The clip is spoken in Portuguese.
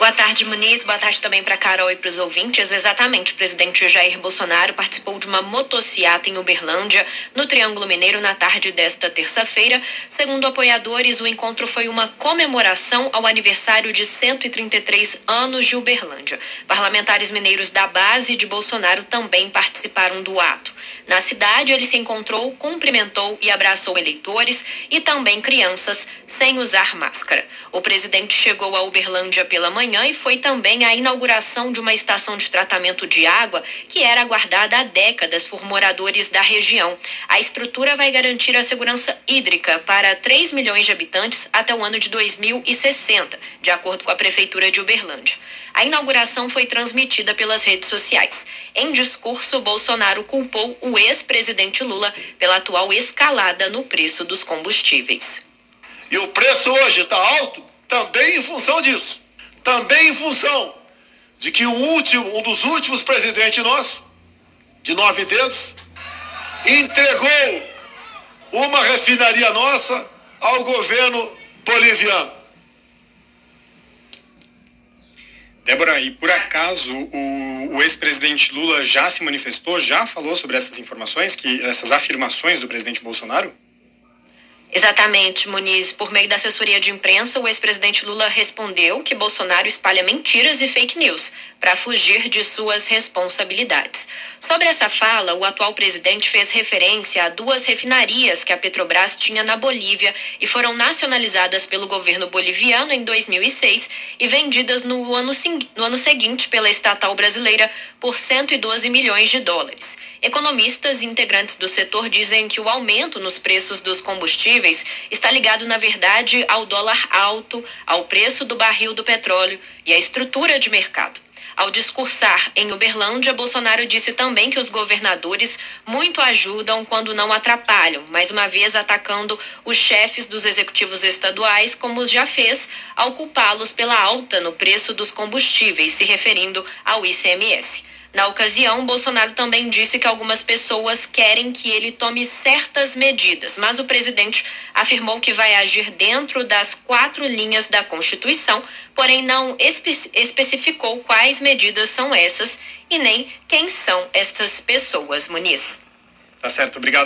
Boa tarde, Muniz. Boa tarde também para Carol e para os ouvintes. Exatamente, o presidente Jair Bolsonaro participou de uma motociata em Uberlândia, no Triângulo Mineiro, na tarde desta terça-feira. Segundo apoiadores, o encontro foi uma comemoração ao aniversário de 133 anos de Uberlândia. Parlamentares mineiros da base de Bolsonaro também participaram do ato. Na cidade, ele se encontrou, cumprimentou e abraçou eleitores e também crianças sem usar máscara. O presidente chegou a Uberlândia pela manhã manhã e foi também a inauguração de uma estação de tratamento de água que era aguardada há décadas por moradores da região. A estrutura vai garantir a segurança hídrica para 3 milhões de habitantes até o ano de 2060, de acordo com a Prefeitura de Uberlândia. A inauguração foi transmitida pelas redes sociais. Em discurso, Bolsonaro culpou o ex-presidente Lula pela atual escalada no preço dos combustíveis. E o preço hoje está alto também em função disso também em função de que o último, um dos últimos presidentes nossos, de nove dedos, entregou uma refinaria nossa ao governo boliviano. Débora, e por acaso o, o ex-presidente Lula já se manifestou, já falou sobre essas informações, que essas afirmações do presidente Bolsonaro? Exatamente, Muniz. Por meio da assessoria de imprensa, o ex-presidente Lula respondeu que Bolsonaro espalha mentiras e fake news para fugir de suas responsabilidades. Sobre essa fala, o atual presidente fez referência a duas refinarias que a Petrobras tinha na Bolívia e foram nacionalizadas pelo governo boliviano em 2006 e vendidas no ano, no ano seguinte pela estatal brasileira por 112 milhões de dólares. Economistas e integrantes do setor dizem que o aumento nos preços dos combustíveis está ligado, na verdade, ao dólar alto, ao preço do barril do petróleo e à estrutura de mercado. Ao discursar em Uberlândia, Bolsonaro disse também que os governadores muito ajudam quando não atrapalham, mais uma vez atacando os chefes dos executivos estaduais, como já fez, ao culpá-los pela alta no preço dos combustíveis, se referindo ao ICMS. Na ocasião, Bolsonaro também disse que algumas pessoas querem que ele tome certas medidas, mas o presidente afirmou que vai agir dentro das quatro linhas da Constituição, porém não espe especificou quais medidas são essas e nem quem são estas pessoas, Muniz. Tá certo, obrigado.